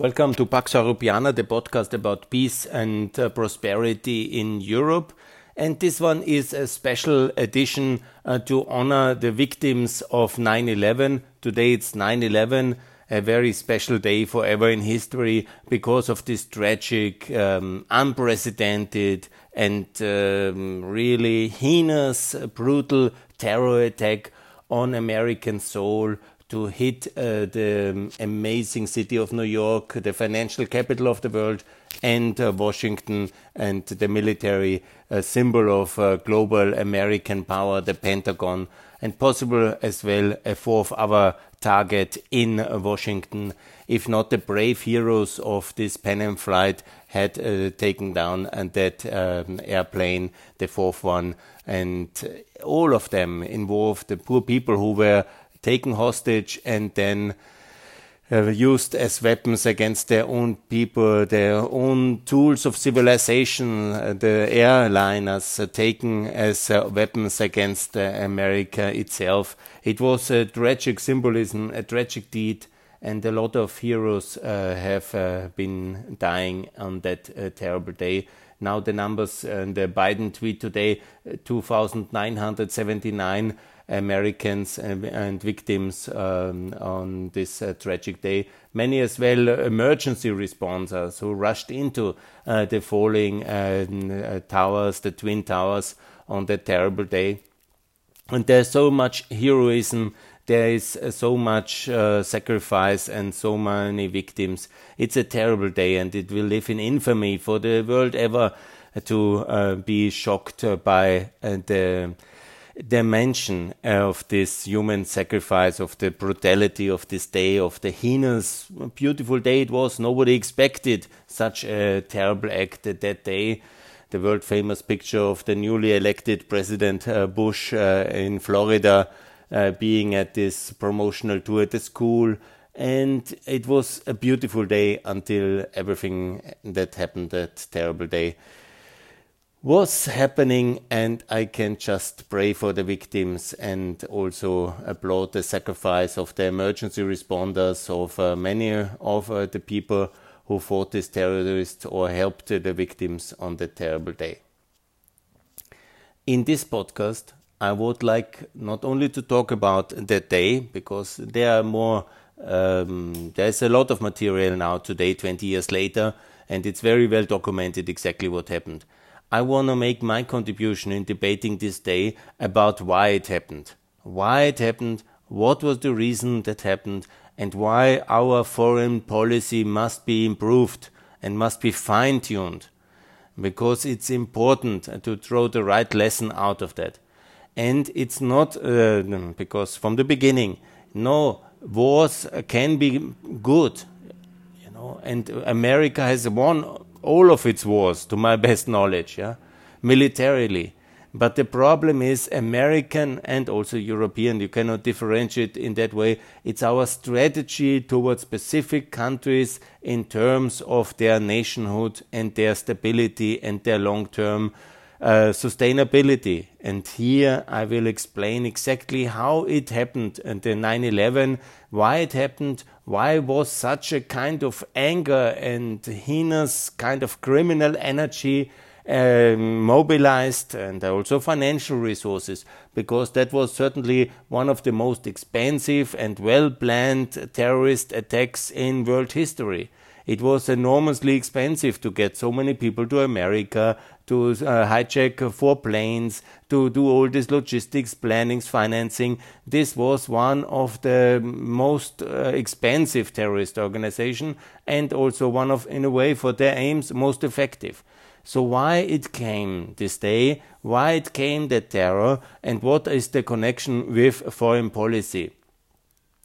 Welcome to Pax Europiana, the podcast about peace and uh, prosperity in Europe. And this one is a special edition uh, to honor the victims of 9 11. Today it's 9 11, a very special day forever in history because of this tragic, um, unprecedented, and um, really heinous, brutal terror attack on American soul to hit uh, the amazing city of New York, the financial capital of the world, and uh, Washington and the military uh, symbol of uh, global American power, the Pentagon, and possible as well a fourth other target in Washington, if not the brave heroes of this Pan Am flight had uh, taken down and that um, airplane, the fourth one, and all of them involved the poor people who were taken hostage and then uh, used as weapons against their own people, their own tools of civilization, uh, the airliners uh, taken as uh, weapons against uh, America itself. It was a tragic symbolism, a tragic deed, and a lot of heroes uh, have been dying on that terrible day. Now the numbers and the Biden tweet today, 2,979 Americans and, and victims um, on this uh, tragic day. Many as well emergency responders who rushed into uh, the falling uh, towers, the twin towers, on that terrible day. And there's so much heroism there is uh, so much uh, sacrifice and so many victims. It's a terrible day, and it will live in infamy for the world ever to uh, be shocked by the dimension of this human sacrifice, of the brutality of this day, of the heinous, beautiful day it was. Nobody expected such a terrible act that day. The world famous picture of the newly elected President uh, Bush uh, in Florida uh, being at this promotional tour at the school. And it was a beautiful day until everything that happened that terrible day was happening, and I can just pray for the victims and also applaud the sacrifice of the emergency responders, of uh, many of uh, the people who fought these terrorists or helped the victims on that terrible day. In this podcast, I would like not only to talk about that day, because there are more, um, there's a lot of material now today, 20 years later, and it's very well documented exactly what happened. I want to make my contribution in debating this day about why it happened. Why it happened, what was the reason that happened, and why our foreign policy must be improved and must be fine tuned. Because it's important to draw the right lesson out of that. And it's not uh, because from the beginning, no, wars can be good, you know, and America has won all of its wars, to my best knowledge, yeah, militarily. But the problem is American and also European. You cannot differentiate in that way. It's our strategy towards specific countries in terms of their nationhood and their stability and their long term uh, sustainability. And here I will explain exactly how it happened and the 9 11, why it happened, why was such a kind of anger and heinous kind of criminal energy um, mobilized and also financial resources because that was certainly one of the most expensive and well planned terrorist attacks in world history. It was enormously expensive to get so many people to America, to uh, hijack four planes, to do all this logistics, plannings, financing. This was one of the most uh, expensive terrorist organization and also one of, in a way, for their aims, most effective. So why it came this day, why it came the terror, and what is the connection with foreign policy?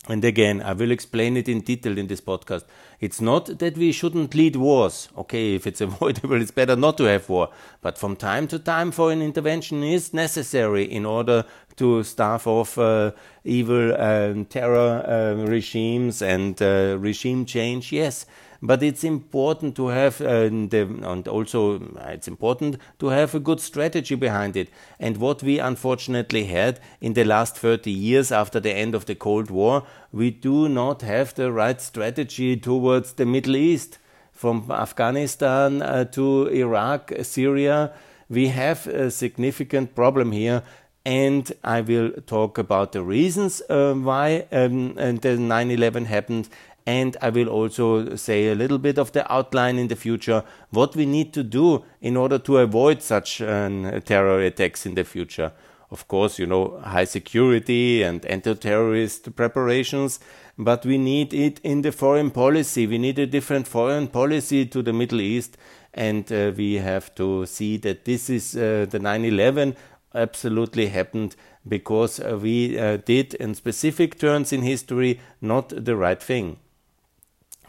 And again, I will explain it in detail in this podcast. It's not that we shouldn't lead wars. Okay, if it's avoidable, it's better not to have war. But from time to time, foreign intervention is necessary in order to stave off uh, evil um, terror uh, regimes and uh, regime change. Yes, but it's important to have the, and also uh, it's important to have a good strategy behind it. And what we unfortunately had in the last 30 years after the end of the Cold War, we do not have the right strategy towards the Middle East. From Afghanistan uh, to Iraq, Syria, we have a significant problem here and I will talk about the reasons uh, why um, the 9 11 happened. And I will also say a little bit of the outline in the future, what we need to do in order to avoid such uh, terror attacks in the future. Of course, you know, high security and anti terrorist preparations, but we need it in the foreign policy. We need a different foreign policy to the Middle East, and uh, we have to see that this is uh, the 9 11 absolutely happened because uh, we uh, did, in specific turns in history, not the right thing.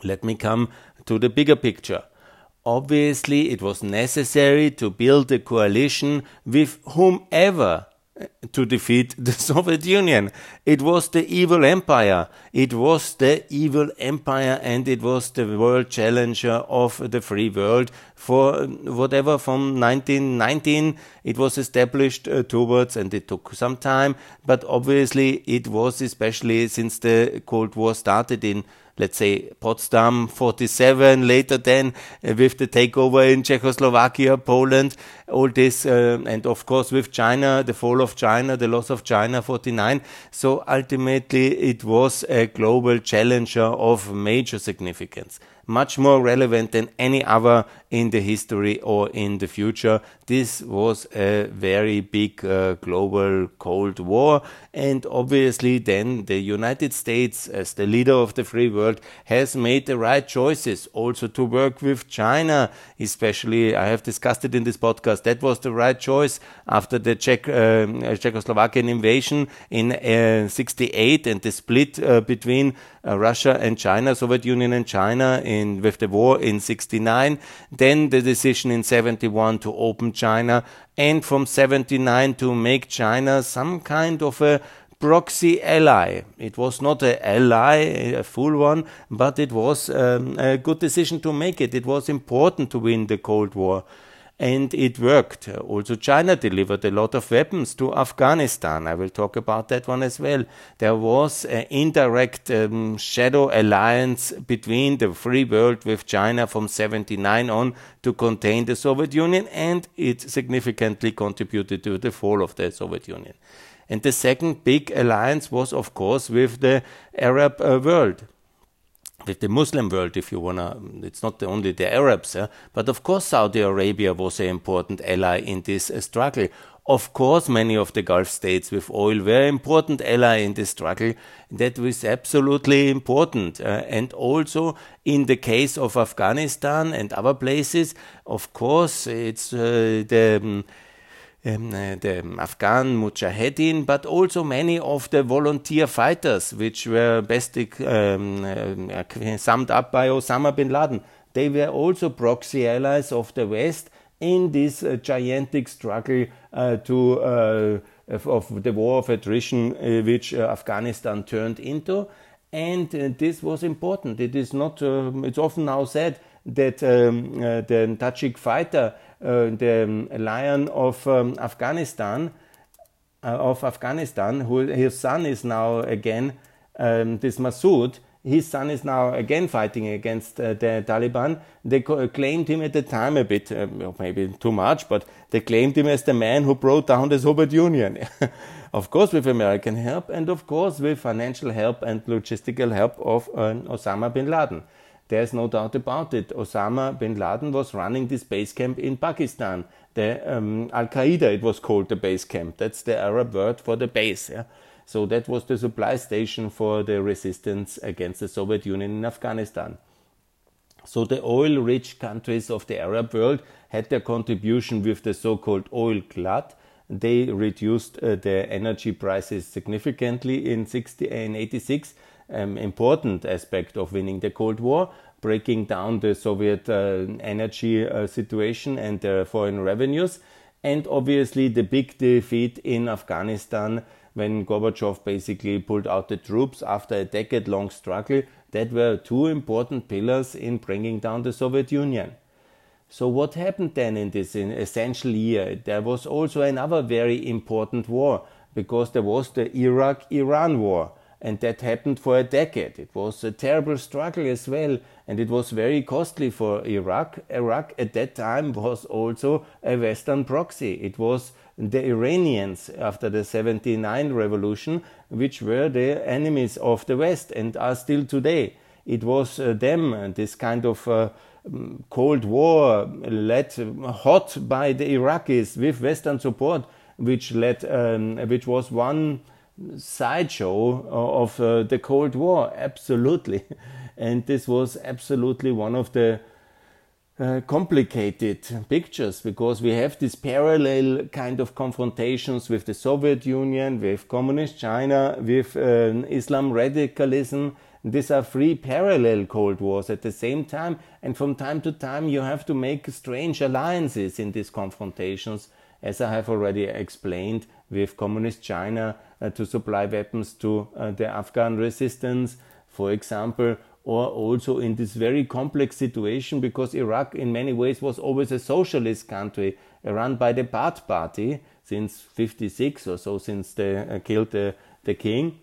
Let me come to the bigger picture. Obviously, it was necessary to build a coalition with whomever to defeat the Soviet Union. It was the evil empire. It was the evil empire and it was the world challenger of the free world for whatever from 1919 it was established uh, towards and it took some time but obviously it was especially since the Cold War started in let's say Potsdam 47, later then uh, with the takeover in Czechoslovakia, Poland, all this, uh, and of course with China, the fall of China, the loss of China 49. So ultimately it was a global challenger of major significance much more relevant than any other in the history or in the future. This was a very big uh, global Cold War, and obviously, then the United States, as the leader of the free world, has made the right choices also to work with China, especially. I have discussed it in this podcast. That was the right choice after the Czech, uh, Czechoslovakian invasion in uh, 68 and the split uh, between Russia and China, Soviet Union and China in with the war in 69, then the decision in 71 to open China, and from 79 to make China some kind of a proxy ally. It was not an ally, a full one, but it was um, a good decision to make it. It was important to win the Cold War and it worked. Also, China delivered a lot of weapons to Afghanistan. I will talk about that one as well. There was an indirect um, shadow alliance between the free world with China from 79 on to contain the Soviet Union, and it significantly contributed to the fall of the Soviet Union. And the second big alliance was, of course, with the Arab uh, world with the Muslim world, if you wanna, it's not only the Arabs, eh? but of course Saudi Arabia was an important ally in this uh, struggle. Of course, many of the Gulf states with oil were important ally in this struggle. That was absolutely important. Uh, and also in the case of Afghanistan and other places, of course, it's uh, the um, um, the Afghan Mujahedin, but also many of the volunteer fighters, which were best um, uh, summed up by Osama bin Laden. They were also proxy allies of the West in this uh, gigantic struggle uh, to uh, of the war of attrition uh, which uh, Afghanistan turned into. And this was important. It is not. Um, it's often now said that um, the Tajik fighter uh, the um, lion of um, Afghanistan, uh, of Afghanistan, who his son is now again um, this Masood. His son is now again fighting against uh, the Taliban. They claimed him at the time a bit, uh, maybe too much, but they claimed him as the man who brought down the Soviet Union. of course, with American help, and of course, with financial help and logistical help of uh, Osama bin Laden. There's no doubt about it. Osama bin Laden was running this base camp in Pakistan. The um, Al Qaeda, it was called the base camp. That's the Arab word for the base. Yeah? So that was the supply station for the resistance against the Soviet Union in Afghanistan. So the oil rich countries of the Arab world had their contribution with the so called oil glut. They reduced uh, the energy prices significantly in, 60, in 86 um, important aspect of winning the Cold War, breaking down the Soviet uh, energy uh, situation and their foreign revenues, and obviously the big defeat in Afghanistan when Gorbachev basically pulled out the troops after a decade long struggle. that were two important pillars in bringing down the Soviet Union. So, what happened then in this essential year? There was also another very important war because there was the Iraq Iran war, and that happened for a decade. It was a terrible struggle as well, and it was very costly for Iraq. Iraq at that time was also a Western proxy. It was the Iranians after the 79 revolution, which were the enemies of the West and are still today. It was uh, them, this kind of uh, mm, Cold War led hot by the Iraqis with Western support, which led, um, which was one sideshow of uh, the Cold War, absolutely. And this was absolutely one of the uh, complicated pictures because we have these parallel kind of confrontations with the Soviet Union, with Communist China, with uh, Islam radicalism. These are three parallel Cold Wars at the same time, and from time to time you have to make strange alliances in these confrontations, as I have already explained with Communist China uh, to supply weapons to uh, the Afghan resistance, for example, or also in this very complex situation because Iraq in many ways was always a socialist country run by the Baath party since 56 or so since they uh, killed the, the king.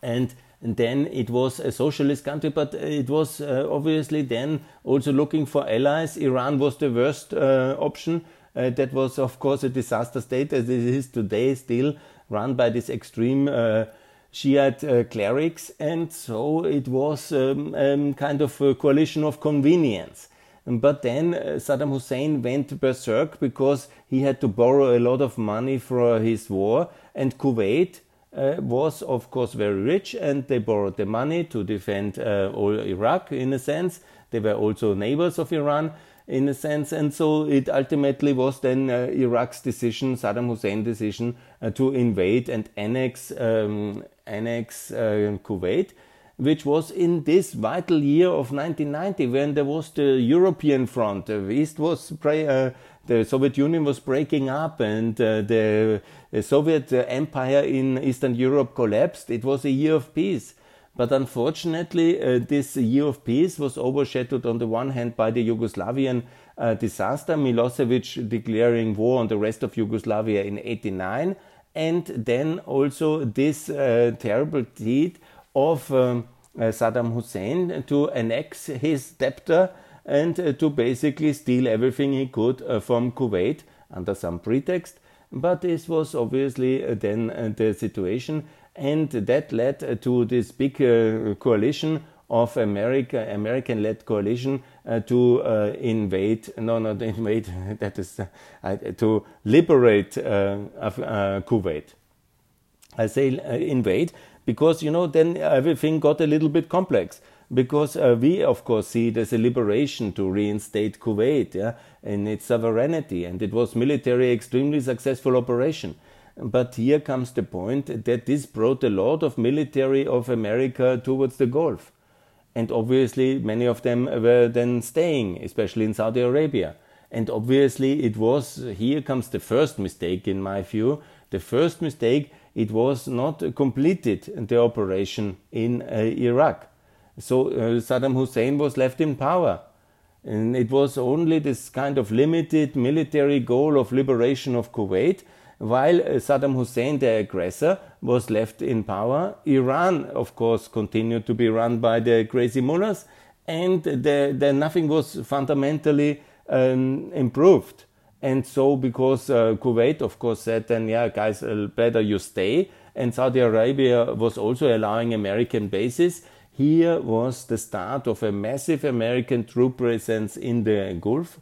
And, and then it was a socialist country but it was uh, obviously then also looking for allies. Iran was the worst uh, option uh, that was of course a disaster state as it is today still run by this extreme uh, Shiite uh, clerics, and so it was um, um, kind of a coalition of convenience. But then uh, Saddam Hussein went berserk because he had to borrow a lot of money for his war, and Kuwait uh, was, of course, very rich, and they borrowed the money to defend uh, all Iraq in a sense. They were also neighbors of Iran in a sense, and so it ultimately was then uh, Iraq's decision, Saddam Hussein's decision, uh, to invade and annex um, annex uh, Kuwait, which was in this vital year of 1990 when there was the European front. The East was uh, the Soviet Union was breaking up and uh, the, the, Soviet empire in Eastern Europe collapsed. It was a year of peace. But unfortunately, uh, this year of peace was overshadowed on the one hand by the Yugoslavian uh, disaster, Milosevic declaring war on the rest of Yugoslavia in 89, and then also this uh, terrible deed of um, uh, Saddam Hussein to annex his debtor and uh, to basically steal everything he could uh, from Kuwait under some pretext. But this was obviously then the situation, and that led to this big coalition of America, American-led coalition uh, to uh, invade, no, not invade, that is uh, to liberate uh, uh, Kuwait. I say uh, invade because you know then everything got a little bit complex because we of course see it as a liberation to reinstate Kuwait yeah, in its sovereignty, and it was military extremely successful operation. But here comes the point that this brought a lot of military of America towards the Gulf and obviously, many of them were then staying, especially in Saudi Arabia. And obviously, it was here comes the first mistake, in my view. The first mistake, it was not completed the operation in uh, Iraq. So uh, Saddam Hussein was left in power. And it was only this kind of limited military goal of liberation of Kuwait while uh, Saddam Hussein, the aggressor, was left in power, Iran, of course, continued to be run by the crazy mullahs, and the, the nothing was fundamentally um, improved. And so, because uh, Kuwait, of course, said then, yeah, guys, uh, better you stay, and Saudi Arabia was also allowing American bases, here was the start of a massive American troop presence in the Gulf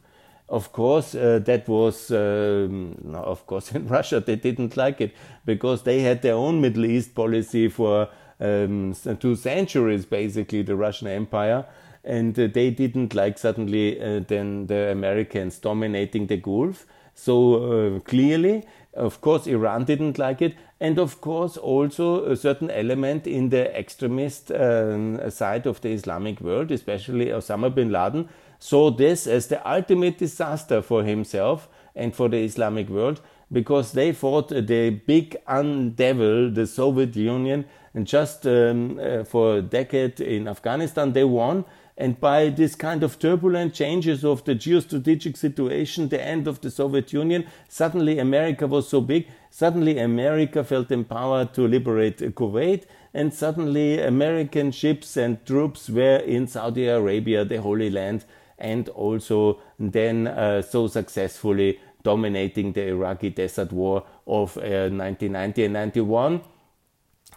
of course, uh, that was, um, no, of course, in Russia they didn't like it because they had their own Middle East policy for um, two centuries, basically, the Russian Empire. And uh, they didn't like suddenly uh, then the Americans dominating the Gulf. So uh, clearly, of course, Iran didn't like it, and of course, also a certain element in the extremist um, side of the Islamic world, especially Osama bin Laden, saw this as the ultimate disaster for himself and for the Islamic world because they fought the big undevil, the Soviet Union, And just um, uh, for a decade in Afghanistan, they won. And by this kind of turbulent changes of the geostrategic situation, the end of the Soviet Union, suddenly America was so big. Suddenly America felt empowered to liberate Kuwait. And suddenly American ships and troops were in Saudi Arabia, the Holy Land, and also then uh, so successfully dominating the Iraqi Desert War of uh, 1990 and 91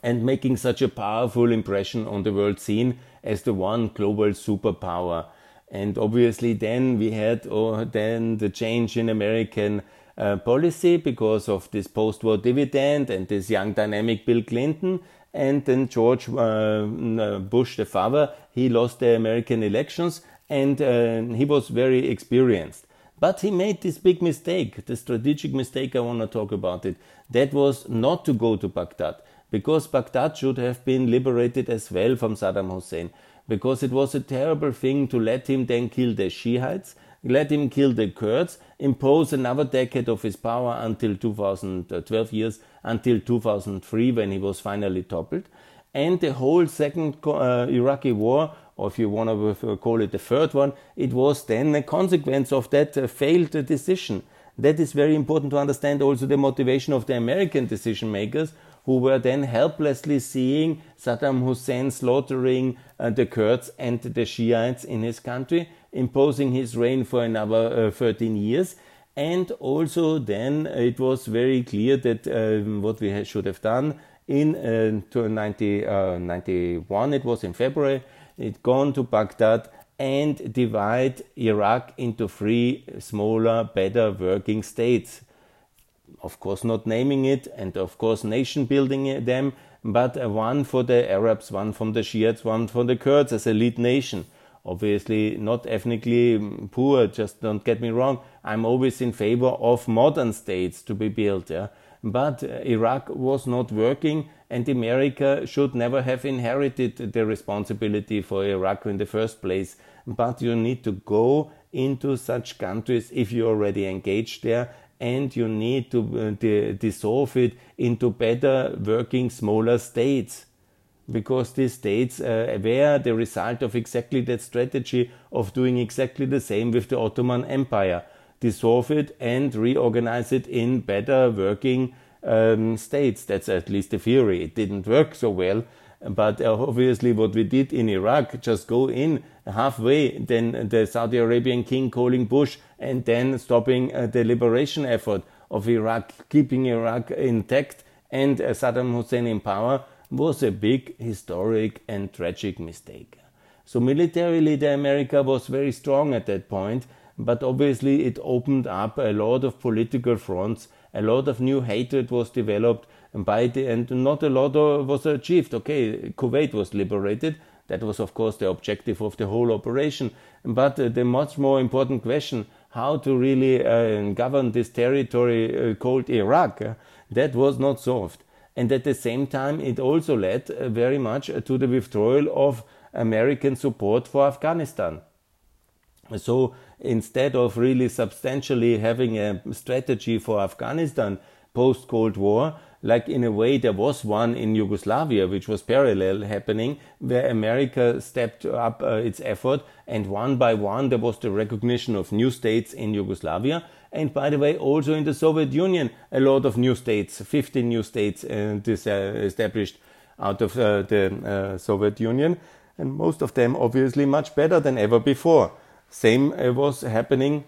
and making such a powerful impression on the world scene as the one global superpower. And obviously, then we had oh, then the change in American uh, policy because of this post-war dividend and this young dynamic Bill Clinton. And then George uh, Bush, the father, he lost the American elections and uh, he was very experienced. But he made this big mistake, the strategic mistake I want to talk about it. That was not to go to Baghdad, because Baghdad should have been liberated as well from Saddam Hussein, because it was a terrible thing to let him then kill the Shiites, let him kill the Kurds, impose another decade of his power until 2012 years, until 2003 when he was finally toppled. And the whole second uh, Iraqi war or if you want to call it the third one, it was then a consequence of that uh, failed decision. That is very important to understand also the motivation of the American decision makers who were then helplessly seeing Saddam Hussein slaughtering uh, the Kurds and the Shiites in his country, imposing his reign for another uh, 13 years. And also, then it was very clear that um, what we should have done in uh, 90, uh, it was in February, it gone to Baghdad and divide Iraq into three smaller, better working states. Of course, not naming it, and of course, nation building them, but one for the Arabs, one from the Shiites, one for the Kurds as a lead nation. Obviously, not ethnically poor, just don't get me wrong. I'm always in favor of modern states to be built. Yeah? But Iraq was not working, and America should never have inherited the responsibility for Iraq in the first place. But you need to go into such countries if you already engaged there and you need to uh, dissolve it into better working smaller states because these states uh, were the result of exactly that strategy of doing exactly the same with the Ottoman Empire dissolve it and reorganize it in better working um, states. That's at least the theory. It didn't work so well. But uh, obviously, what we did in Iraq, just go in halfway, then the Saudi Arabian king calling Bush, and then stopping uh, the liberation effort of Iraq, keeping Iraq intact, and uh, Saddam Hussein in power, was a big historic and tragic mistake. So, militarily, the America was very strong at that point, but obviously it opened up a lot of political fronts. A lot of new hatred was developed, and by the and not a lot was achieved. Okay, Kuwait was liberated. That was, of course, the objective of the whole operation. But uh, the much more important question, how to really uh, govern this territory uh, called Iraq, uh, that was not solved. And at the same time, it also led uh, very much to the withdrawal of American support for Afghanistan. So instead of really substantially having a strategy for Afghanistan post Cold War, like in a way there was one in Yugoslavia, which was parallel happening, where America stepped up uh, its effort, and one by one there was the recognition of new states in Yugoslavia. And by the way, also in the Soviet Union, a lot of new states, 15 new states uh, established out of uh, the uh, Soviet Union, and most of them obviously much better than ever before. Same uh, was happening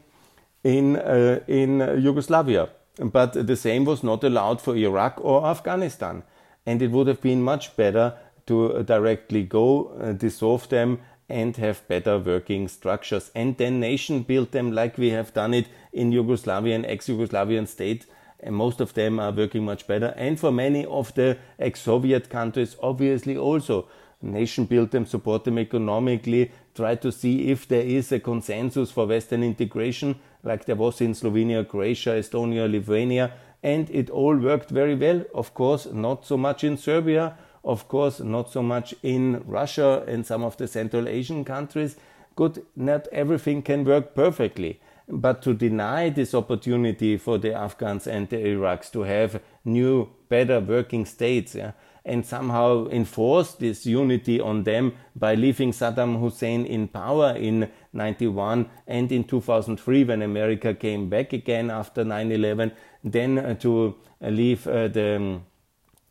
in, uh, in Yugoslavia, but the same was not allowed for Iraq or Afghanistan. And it would have been much better to directly go, uh, dissolve them, and have better working structures, and then nation build them like we have done it in Yugoslavian, ex-Yugoslavian state. And most of them are working much better. And for many of the ex-Soviet countries, obviously also nation build them, support them economically, try to see if there is a consensus for Western integration, like there was in Slovenia, Croatia, Estonia, Lithuania, and it all worked very well. Of course, not so much in Serbia, of course, not so much in Russia and some of the Central Asian countries. Good, not everything can work perfectly. But to deny this opportunity for the Afghans and the Iraqs to have new, better working states, yeah, and somehow enforced this unity on them by leaving Saddam Hussein in power in 91 and in 2003 when America came back again after 9/11 then uh, to uh, leave uh, the um,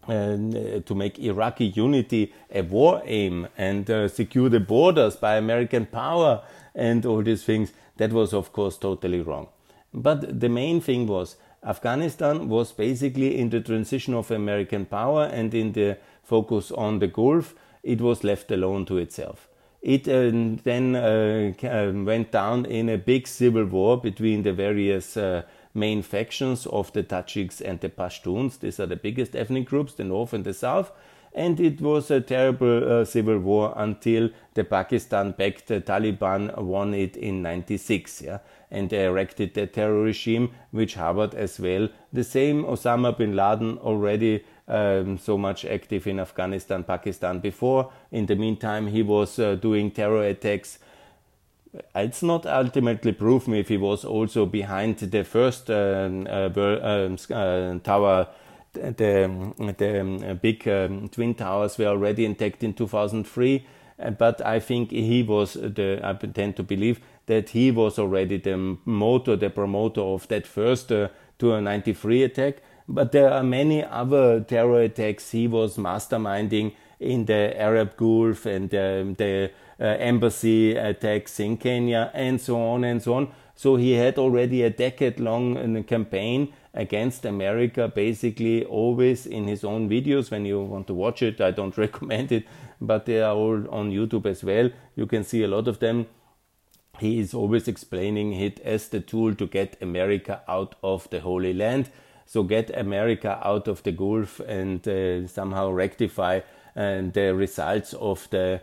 uh, to make Iraqi unity a war aim and uh, secure the borders by American power and all these things, that was of course totally wrong. But the main thing was Afghanistan was basically in the transition of American power and in the focus on the Gulf, it was left alone to itself. It uh, then uh, um, went down in a big civil war between the various uh, main factions of the Tajiks and the Pashtuns. These are the biggest ethnic groups, the north and the south. And it was a terrible uh, civil war until the Pakistan-backed Taliban won it in 96. Yeah? And they erected the terror regime, which harbored as well the same Osama bin Laden already um, so much active in Afghanistan, Pakistan before. In the meantime, he was uh, doing terror attacks it's not ultimately proven if he was also behind the first um, uh, um, uh, tower. The, the um, big um, twin towers were already intact in 2003, uh, but I think he was the. I tend to believe that he was already the motor, the promoter of that first uh, 293 attack. But there are many other terror attacks he was masterminding in the Arab Gulf and um, the uh, embassy attacks in Kenya and so on and so on. So he had already a decade long uh, campaign against America, basically always in his own videos. When you want to watch it, I don't recommend it, but they are all on YouTube as well. You can see a lot of them. He is always explaining it as the tool to get America out of the Holy Land. So get America out of the Gulf and uh, somehow rectify uh, the results of the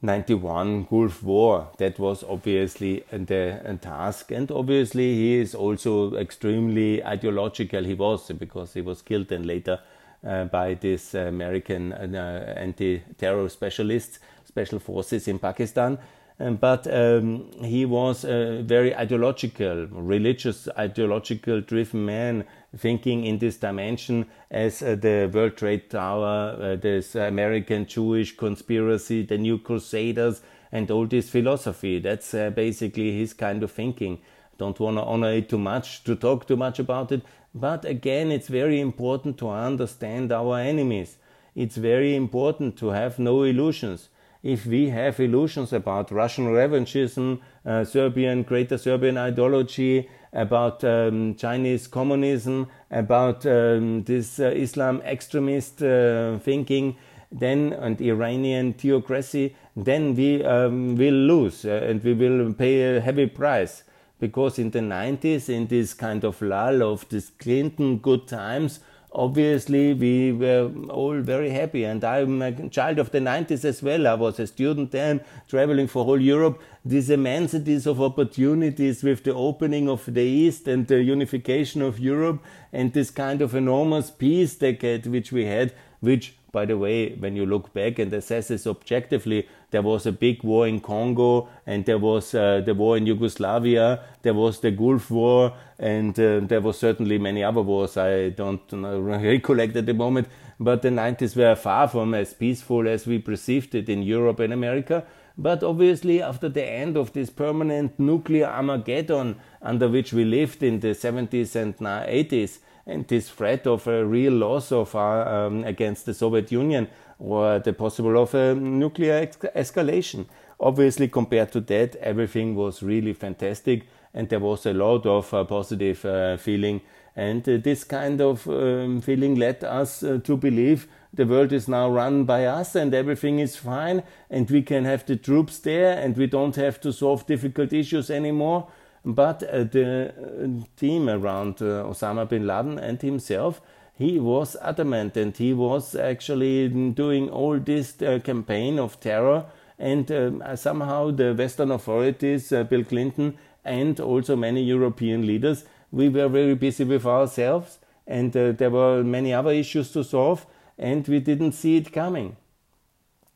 91 Gulf War. That was obviously the task, and obviously he is also extremely ideological. He was because he was killed then later uh, by these American uh, anti-terror specialists, special forces in Pakistan. Um, but um, he was a very ideological, religious, ideological driven man, thinking in this dimension as uh, the World Trade Tower, uh, this American Jewish conspiracy, the New Crusaders, and all this philosophy. That's uh, basically his kind of thinking. Don't want to honor it too much, to talk too much about it. But again, it's very important to understand our enemies. It's very important to have no illusions if we have illusions about Russian revanchism, uh, Serbian, Greater Serbian ideology, about um, Chinese communism, about um, this uh, Islam extremist uh, thinking, then and Iranian theocracy, then we um, will lose uh, and we will pay a heavy price. Because in the 90s, in this kind of lull of this Clinton good times, obviously we were all very happy and i'm a child of the 90s as well. I was a student then traveling for whole europe. These immensities of opportunities with the opening of the east and the unification of europe and this kind of enormous peace decade which we had which by the way, when you look back and assess this objectively, there was a big war in Congo, and there was uh, the war in Yugoslavia, there was the Gulf War, and uh, there was certainly many other wars I don't recollect at the moment. But the 90s were far from as peaceful as we perceived it in Europe and America. But obviously, after the end of this permanent nuclear Armageddon under which we lived in the 70s and 80s, and this threat of a real loss of our, um, against the Soviet Union or the possible of a nuclear escalation. Obviously, compared to that, everything was really fantastic, and there was a lot of uh, positive uh, feeling. And uh, this kind of um, feeling led us uh, to believe the world is now run by us and everything is fine, and we can have the troops there, and we don't have to solve difficult issues anymore. But uh, the uh, team around uh, Osama bin Laden and himself, he was adamant and he was actually doing all this uh, campaign of terror. And um, somehow the Western authorities, uh, Bill Clinton, and also many European leaders, we were very busy with ourselves and uh, there were many other issues to solve and we didn't see it coming.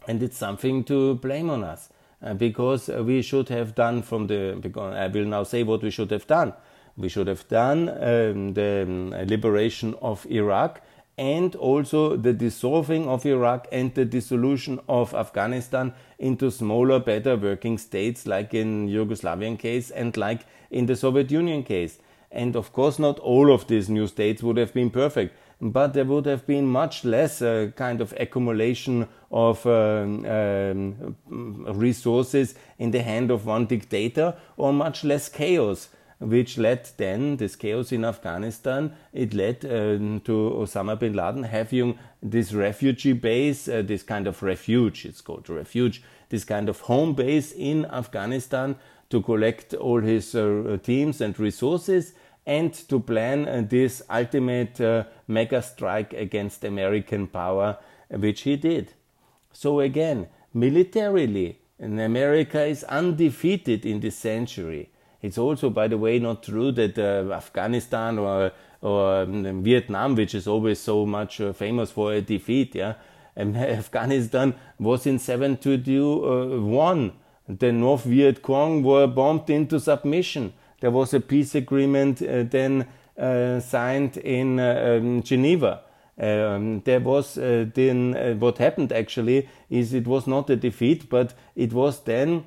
And it's something to blame on us. Uh, because we should have done from the, because I will now say what we should have done. We should have done um, the um, liberation of Iraq and also the dissolving of Iraq and the dissolution of Afghanistan into smaller, better working states like in Yugoslavian case and like in the Soviet Union case. And of course, not all of these new states would have been perfect, but there would have been much less uh, kind of accumulation of um, um, resources in the hand of one dictator or much less chaos which led then this chaos in Afghanistan. It led uh, to Osama bin Laden having this refugee base, uh, this kind of refuge, it's called refuge, this kind of home base in Afghanistan to collect all his uh, teams and resources and to plan uh, this ultimate uh, mega strike against American power, which he did. So again, militarily, America is undefeated in this century. It's also, by the way, not true that uh, Afghanistan or or um, Vietnam, which is always so much uh, famous for a defeat, yeah, and Afghanistan was in 721. Uh, the North Viet Cong were bombed into submission there was a peace agreement uh, then uh, signed in uh, um, Geneva. Um, there was uh, then uh, what happened actually is it was not a defeat, but it was then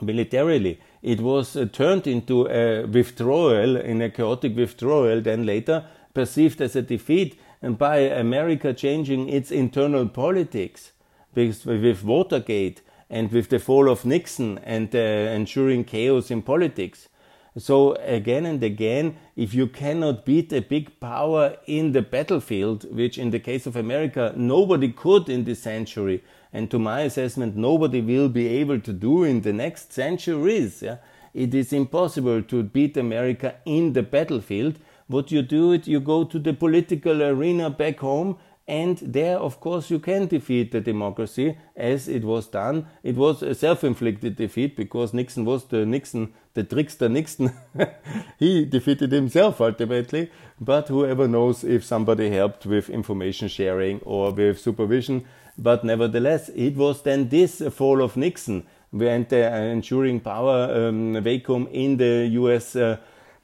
militarily it was uh, turned into a withdrawal in a chaotic withdrawal. Then later perceived as a defeat, and by America changing its internal politics, with Watergate and with the fall of Nixon and ensuring chaos in politics, so again and again, if you cannot beat a big power in the battlefield, which in the case of America, nobody could in this century, and to my assessment, nobody will be able to do in the next centuries, yeah, it is impossible to beat America in the battlefield. What you do it, you go to the political arena back home and there, of course, you can defeat the democracy as it was done. It was a self inflicted defeat because Nixon was the Nixon, the trickster Nixon. he defeated himself ultimately. But whoever knows if somebody helped with information sharing or with supervision. But nevertheless, it was then this fall of Nixon and the ensuring power um, vacuum in the US. Uh,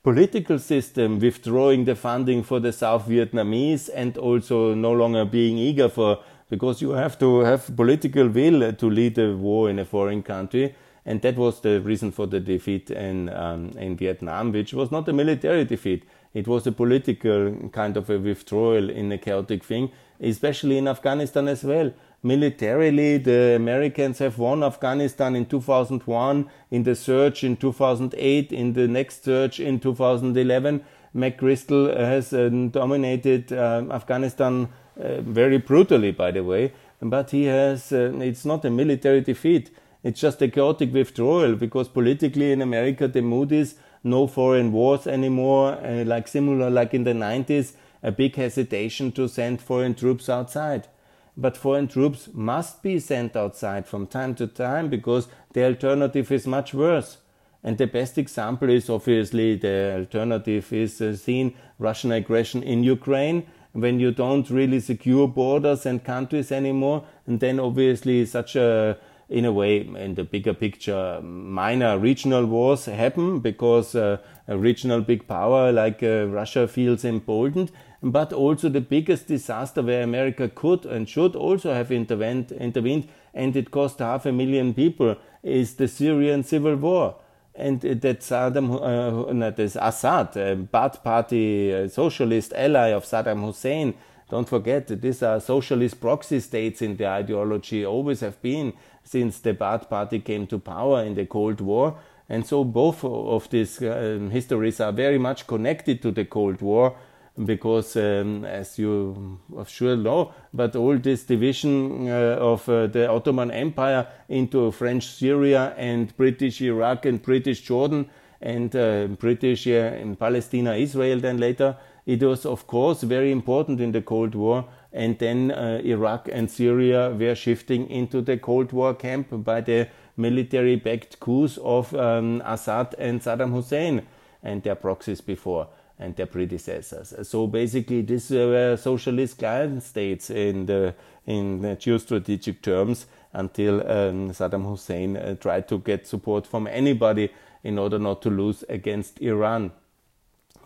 political system withdrawing the funding for the South Vietnamese and also no longer being eager for because you have to have political will to lead a war in a foreign country. And that was the reason for the defeat in um, in Vietnam which was not a military defeat. It was a political kind of a withdrawal in a chaotic thing especially in Afghanistan as well militarily, the Americans have won Afghanistan in 2001, in the surge in 2008, in the next surge in 2011. McChrystal has uh, dominated uh, Afghanistan uh, very brutally, by the way, but he has, uh, it's not a military defeat. It's just a chaotic withdrawal because politically in America the mood is no foreign wars anymore, uh, like similar like in the 90s, a big hesitation to send foreign troops outside but foreign troops must be sent outside from time to time because the alternative is much worse. And the best example is obviously the alternative is uh, seen Russian aggression in Ukraine when you don't really secure borders and countries anymore. And then obviously such a, in a way, in the bigger picture, minor regional wars happen because uh, a regional big power like uh, Russia feels emboldened but also the biggest disaster where America could and should also have intervened, intervened and it cost half a million people, is the Syrian civil war. And that Saddam, uh, not this Assad, a Baath Party a socialist ally of Saddam Hussein, don't forget that these are socialist proxy states in the ideology, always have been since the Baath Party came to power in the Cold War. And so both of these uh, histories are very much connected to the Cold War because um, as you of sure know, but all this division uh, of uh, the Ottoman Empire into French Syria and British Iraq and British Jordan and uh, British in Palestine, Israel then later, it was of course very important in the Cold War and then uh, Iraq and Syria were shifting into the Cold War camp by the military backed coups of um, Assad and Saddam Hussein and their proxies before and their predecessors. So basically, these were socialist client states in the in the geostrategic terms until um, Saddam Hussein uh, tried to get support from anybody in order not to lose against Iran,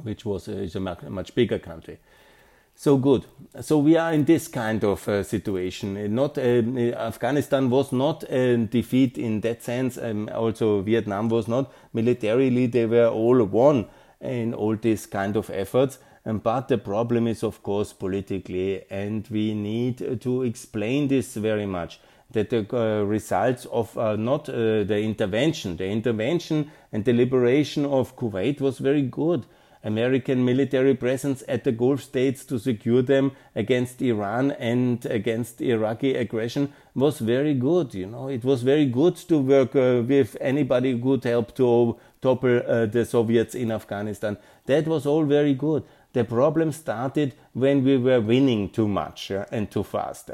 which was uh, is a much bigger country. So good. So we are in this kind of uh, situation. Not uh, Afghanistan was not a defeat in that sense. Um, also Vietnam was not militarily. They were all won in all these kind of efforts. But the problem is, of course, politically, and we need to explain this very much. That the uh, results of uh, not uh, the intervention, the intervention and the liberation of Kuwait was very good American military presence at the Gulf states to secure them against Iran and against Iraqi aggression was very good. You know, it was very good to work uh, with anybody who could help to topple uh, the Soviets in Afghanistan. That was all very good. The problem started when we were winning too much uh, and too fast.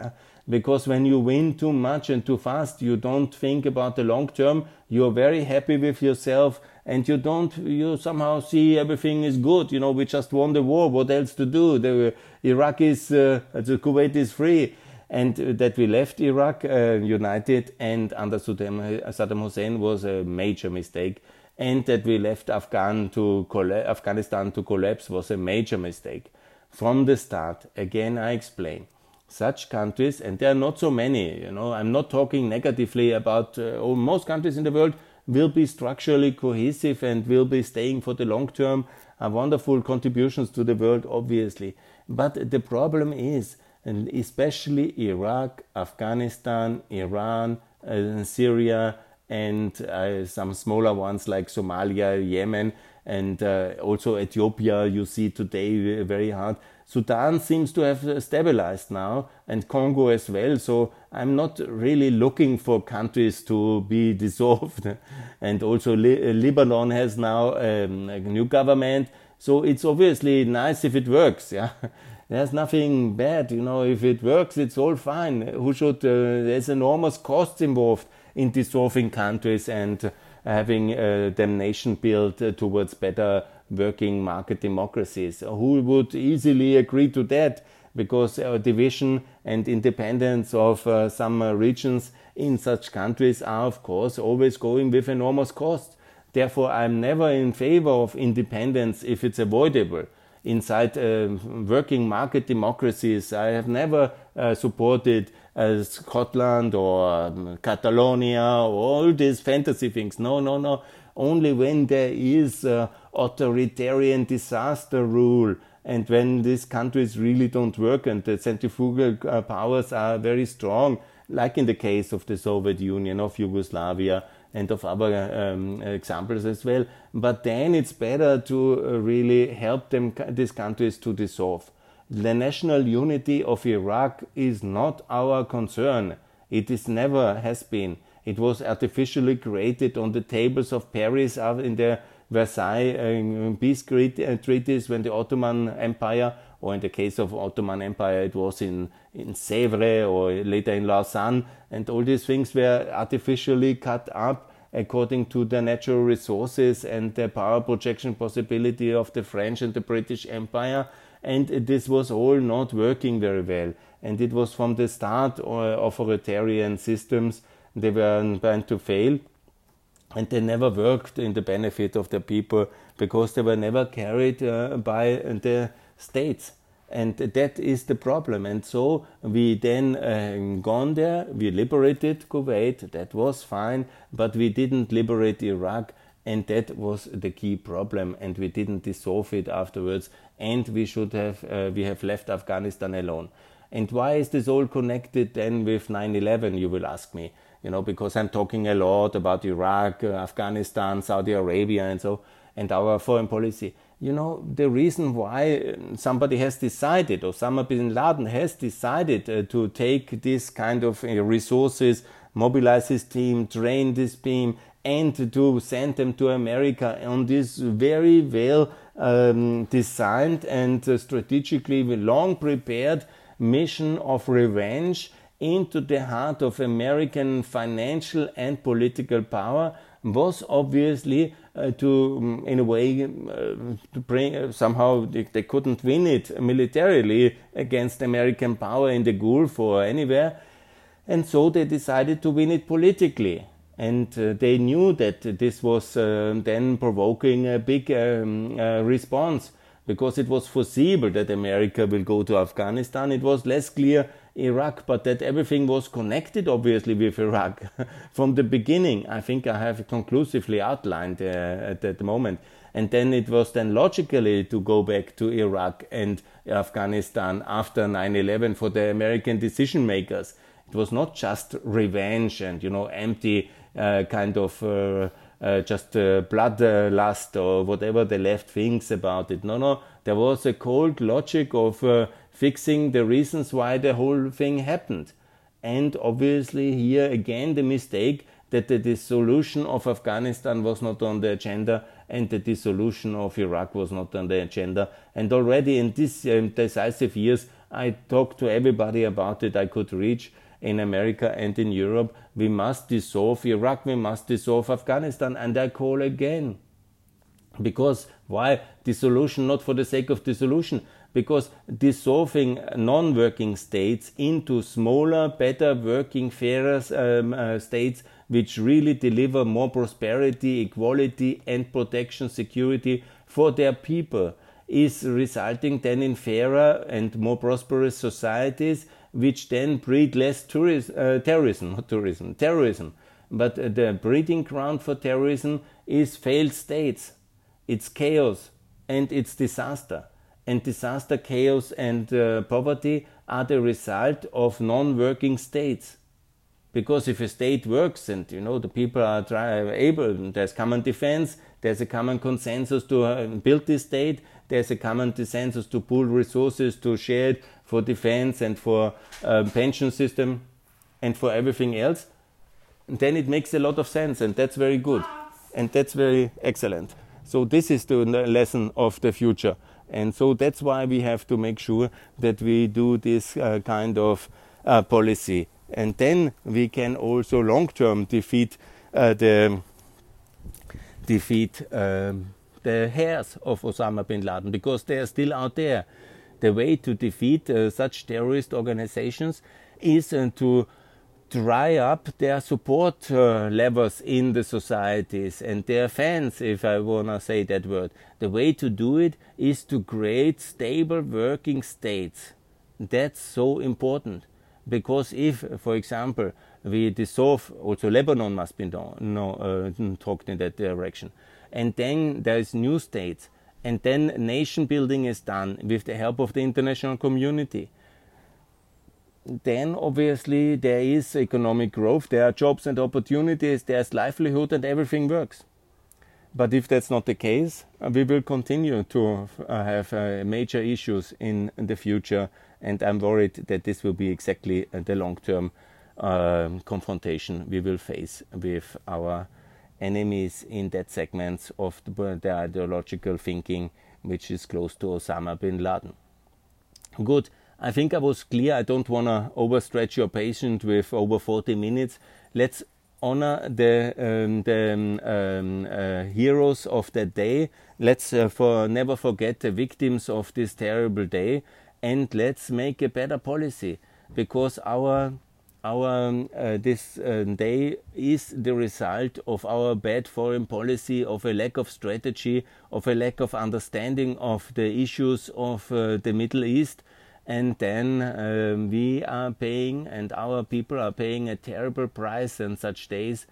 Because when you win too much and too fast, you don't think about the long term. You're very happy with yourself and you don't you somehow see everything is good you know we just won the war what else to do the iraq is uh, the kuwait is free and that we left iraq uh, united and under saddam hussein was a major mistake and that we left Afghan to afghanistan to collapse was a major mistake. From the start again i explain. Such countries and there are not so many you know i'm not talking negatively about uh, most countries in the world will be structurally cohesive and will be staying for the long term. Are wonderful contributions to the world, obviously. But the problem is, and especially Iraq, Afghanistan, Iran, uh, Syria, and uh, some smaller ones like Somalia, Yemen, and uh, also Ethiopia, you see today very hard. Sudan seems to have stabilized now, and Congo as well. So I'm not really looking for countries to be dissolved. and also Li- Lebanon has now um, a new government. So it's obviously nice if it works. Yeah. There's nothing bad, you know. If it works, it's all fine. Who should? Uh, there's enormous costs involved in dissolving countries and having uh, them nation built uh, towards better working market democracies. Who would easily agree to that? Because division and independence of uh, some uh, regions in such countries are, of course, always going with enormous costs. Therefore, I'm never in favor of independence if it's avoidable. Inside uh, working market democracies, I have never uh, supported uh, Scotland or um, Catalonia or all these fantasy things. No, no, no. Only when there is authoritarian disaster rule and when these countries really don't work and the centrifugal uh, powers are very strong, like in the case of the Soviet Union, of Yugoslavia, and of other um, examples as well. But then it's better to uh, really help them, these countries to dissolve. The national unity of Iraq is not our concern. It is never has been. It was artificially created on the tables of Paris in the Versailles uh, peace uh, treaties when the Ottoman Empire, or in the case of Ottoman Empire, it was in, in Sèvres or later in Lausanne, and all these things were artificially cut up according to the natural resources and the power projection possibility of the French and the British Empire. And this was all not working very well. And it was from the start uh, authoritarian systems, they were bound to fail. And they never worked in the benefit of the people because they were never carried uh, by the states. And that is the problem. And so we then uh, gone there. We liberated kuwait. That was fine. But we didn't liberate iraq. And that was the key problem. And we didn't dissolve it afterwards and we should have uh, we have left afghanistan alone and why is this all connected then with 9-11 you will ask me you know, because I'm talking a lot about Iraq, uh, Afghanistan, Saudi Arabia, and so, and our foreign policy. You know, the reason why somebody has decided, Osama bin Laden has decided uh, to take this kind of uh, resources, mobilize his team, train this team, and to send them to America on this very well um, designed and uh, strategically long prepared mission of revenge into the heart of American financial and political power was obviously uh, to, um, in a way, uh, to bring uh, somehow they, they, couldn't win it militarily against American power in the Gulf or anywhere, and so they decided to win it politically. And uh, they knew that this was uh, then provoking a big um, uh, response because it was foreseeable that America will go to Afghanistan. It was less clear Iraq, but that everything was connected, obviously, with Iraq from the beginning. I think I have conclusively outlined uh, at that moment. And then it was then logically to go back to Iraq and Afghanistan after 9/11 for the American decision makers. It was not just revenge and you know empty kind of. Uh, uh, just uh, bloodlust or whatever the left thinks about it. No, no, there was a cold logic of uh, fixing the reasons why the whole thing happened. And obviously, here again, the mistake that the dissolution of Afghanistan was not on the agenda and the dissolution of Iraq was not on the agenda. And already in these um, decisive years, I talked to everybody about it I could reach in America and in Europe. We must dissolve Iraq, we must dissolve Afghanistan, and I call again. Because why dissolution? Not for the sake of dissolution, because dissolving non working states into smaller, better working, fairer um, uh, states which really deliver more prosperity, equality, and protection security for their people is resulting then in fairer and more prosperous societies which then breed less tourism, uh, terrorism, not tourism, terrorism. But uh, the breeding ground for terrorism is failed states. It's chaos and it's disaster. And disaster, chaos, and uh, poverty are the result of non working states. Because if a state works and you know the people are try, able, there's common defense, there's a common consensus to uh, build this state, there's a common consensus to pool resources, to share it for defense and for uh, pension system and for everything else, And then it makes a lot of sense and that's very good and that's very excellent. So this is the lesson of the future. And so that's why we have to make sure that we do this uh, kind of uh, policy. And then we can also long term defeat uh, the defeat um, the heirs of Osama bin Laden because they are still out there. The way to defeat uh, such terrorist organizations is uh, to dry up their support uh, levels in the societies and their fans, if I want to say that word. The way to do it is to create stable working states. That's so important. Because if, for example, we dissolve, also Lebanon must be no, uh, talked in that direction. And then there is new states. And then nation building is done with the help of the international community then obviously there is economic growth, there are jobs and opportunities, there's livelihood, and everything works. But if that's not the case, uh, we will continue to uh, have uh, major issues in the future, and I'm worried that this will be exactly the long term um, confrontation we will face with our enemies in that segment of the, the ideological thinking which is close to Osama bin Laden. Good. I think I was clear. I don't want to overstretch your patient with over 40 minutes. Let's honor the um, the um, um, uh, heroes of that day. Let's uh, for never forget the victims of this terrible day, and let's make a better policy because our our um, uh, this uh, day is the result of our bad foreign policy, of a lack of strategy, of a lack of understanding of the issues of uh, the Middle East. And then um, we are paying and our people are paying a terrible price in such days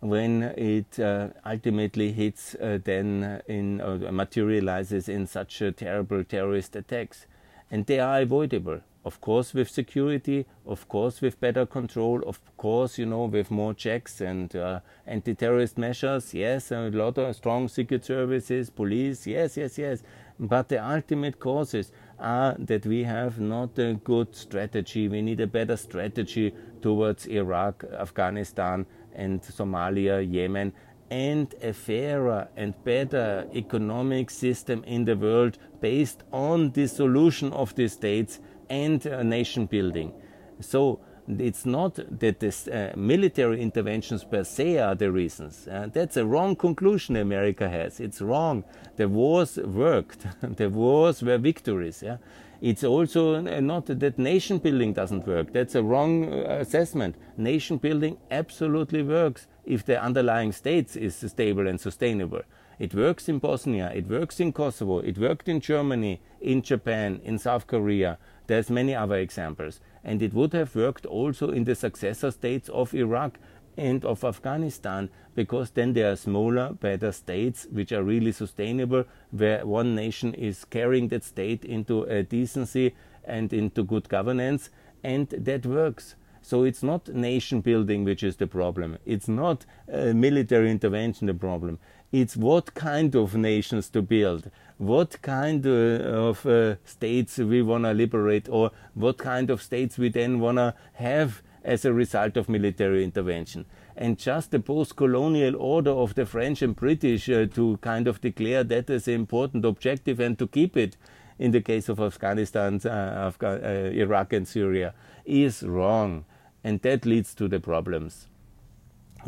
when it uh, ultimately hits uh, then in uh, materializes in such terrible terrorist attacks. And they are avoidable of course with security of course with better control of course you know with more checks and uh, anti-terrorist measures yes a lot of strong secret services police yes yes yes but the ultimate causes are that we have not a good strategy. We need a better strategy towards Iraq, Afghanistan, and Somalia, Yemen, and a fairer and better economic system in the world based on the solution of the states and nation building. So it's not that the uh, military interventions per se are the reasons. Uh, that's a wrong conclusion America has. It's wrong. The wars worked. the wars were victories. Yeah? It's also uh, not that nation building doesn't work. That's a wrong uh, assessment. Nation building absolutely works if the underlying states is stable and sustainable. It works in Bosnia, it works in Kosovo, it worked in Germany, in Japan, in South Korea. There's many other examples. And it would have worked also in the successor states of Iraq and of Afghanistan because then there are smaller, better states which are really sustainable, where one nation is carrying that state into a decency and into good governance, and that works. So it's not nation building which is the problem. It's not uh, military intervention the problem. It's what kind of nations to build, what kind uh, of uh, states we want to liberate, or what kind of states we then want to have as a result of military intervention. And just the post colonial order of the French and British uh, to kind of declare that as an important objective and to keep it in the case of Afghanistan, uh, Afga- uh, Iraq, and Syria is wrong. And that leads to the problems.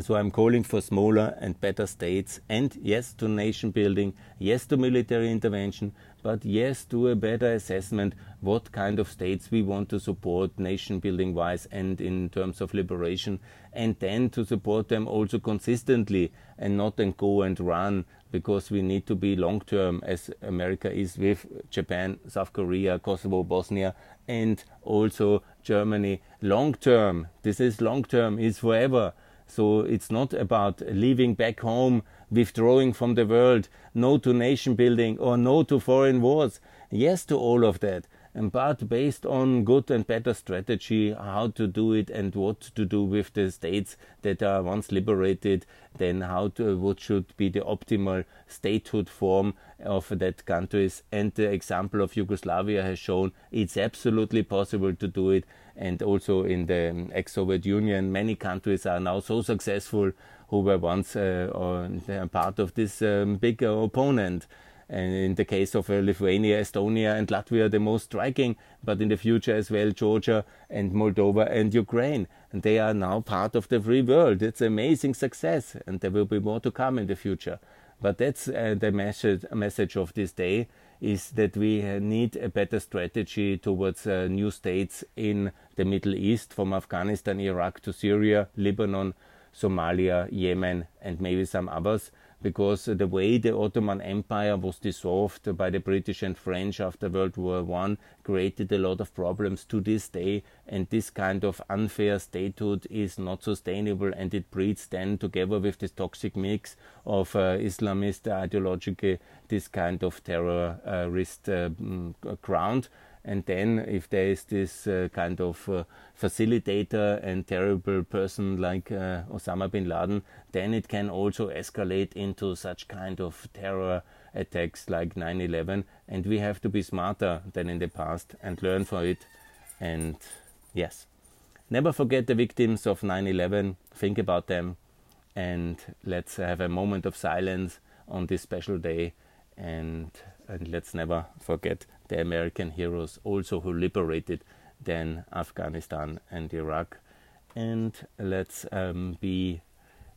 So I'm calling for smaller and better states, and yes to nation building, yes to military intervention, but yes to a better assessment what kind of states we want to support nation building wise and in terms of liberation, and then to support them also consistently and not then go and run because we need to be long term as America is with Japan, South Korea, Kosovo, Bosnia, and also Germany. Long term, this is long term, is forever so it's not about leaving back home, withdrawing from the world, no to nation building or no to foreign wars. Yes to all of that, but based on good and better strategy, how to do it and what to do with the states that are once liberated, then how to what should be the optimal statehood form of that countries. And the example of Yugoslavia has shown it's absolutely possible to do it and also in the ex-Soviet Union, many countries are now so successful who were once uh, part of this um, big uh, opponent. And in the case of uh, Lithuania, Estonia, and Latvia, the most striking, but in the future as well, Georgia and Moldova and Ukraine. And they are now part of the free world. It's amazing success, and there will be more to come in the future. But that's uh, the message, message of this day is that we need a better strategy towards uh, new states in the Middle East, from Afghanistan, Iraq to Syria, Lebanon, Somalia, Yemen, and maybe some others because the way the Ottoman Empire was dissolved by the British and French after World War One created a lot of problems to this day, and this kind of unfair statehood is not sustainable, and it breeds then together with this toxic mix of uh, Islamist ideology this kind of terrorist uh, mm, ground and then, if there is this uh, kind of uh, facilitator and terrible person like uh, Osama bin Laden, then it can also escalate into such kind of terror attacks like 9 11. And we have to be smarter than in the past and learn from it. And yes, never forget the victims of 9 11, think about them, and let's have a moment of silence on this special day. And, and let's never forget the American heroes also who liberated then Afghanistan and Iraq. And let's um, be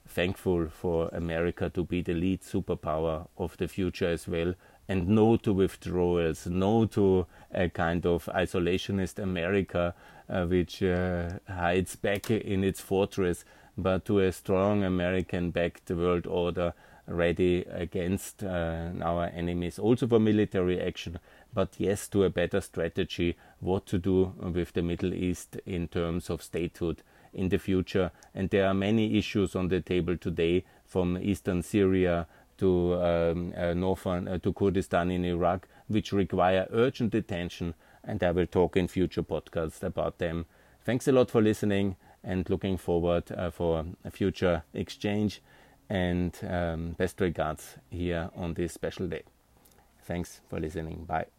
thankful for America to be the lead superpower of the future as well. And no to withdrawals, no to a kind of isolationist America uh, which uh, hides back in its fortress, but to a strong American backed world order ready against uh, our enemies, also for military action, but yes, to a better strategy what to do with the Middle East in terms of statehood in the future. And there are many issues on the table today, from eastern Syria to um, uh, northern uh, to Kurdistan in Iraq, which require urgent attention. And I will talk in future podcasts about them. Thanks a lot for listening, and looking forward uh, for a future exchange. And um, best regards here on this special day. Thanks for listening. Bye.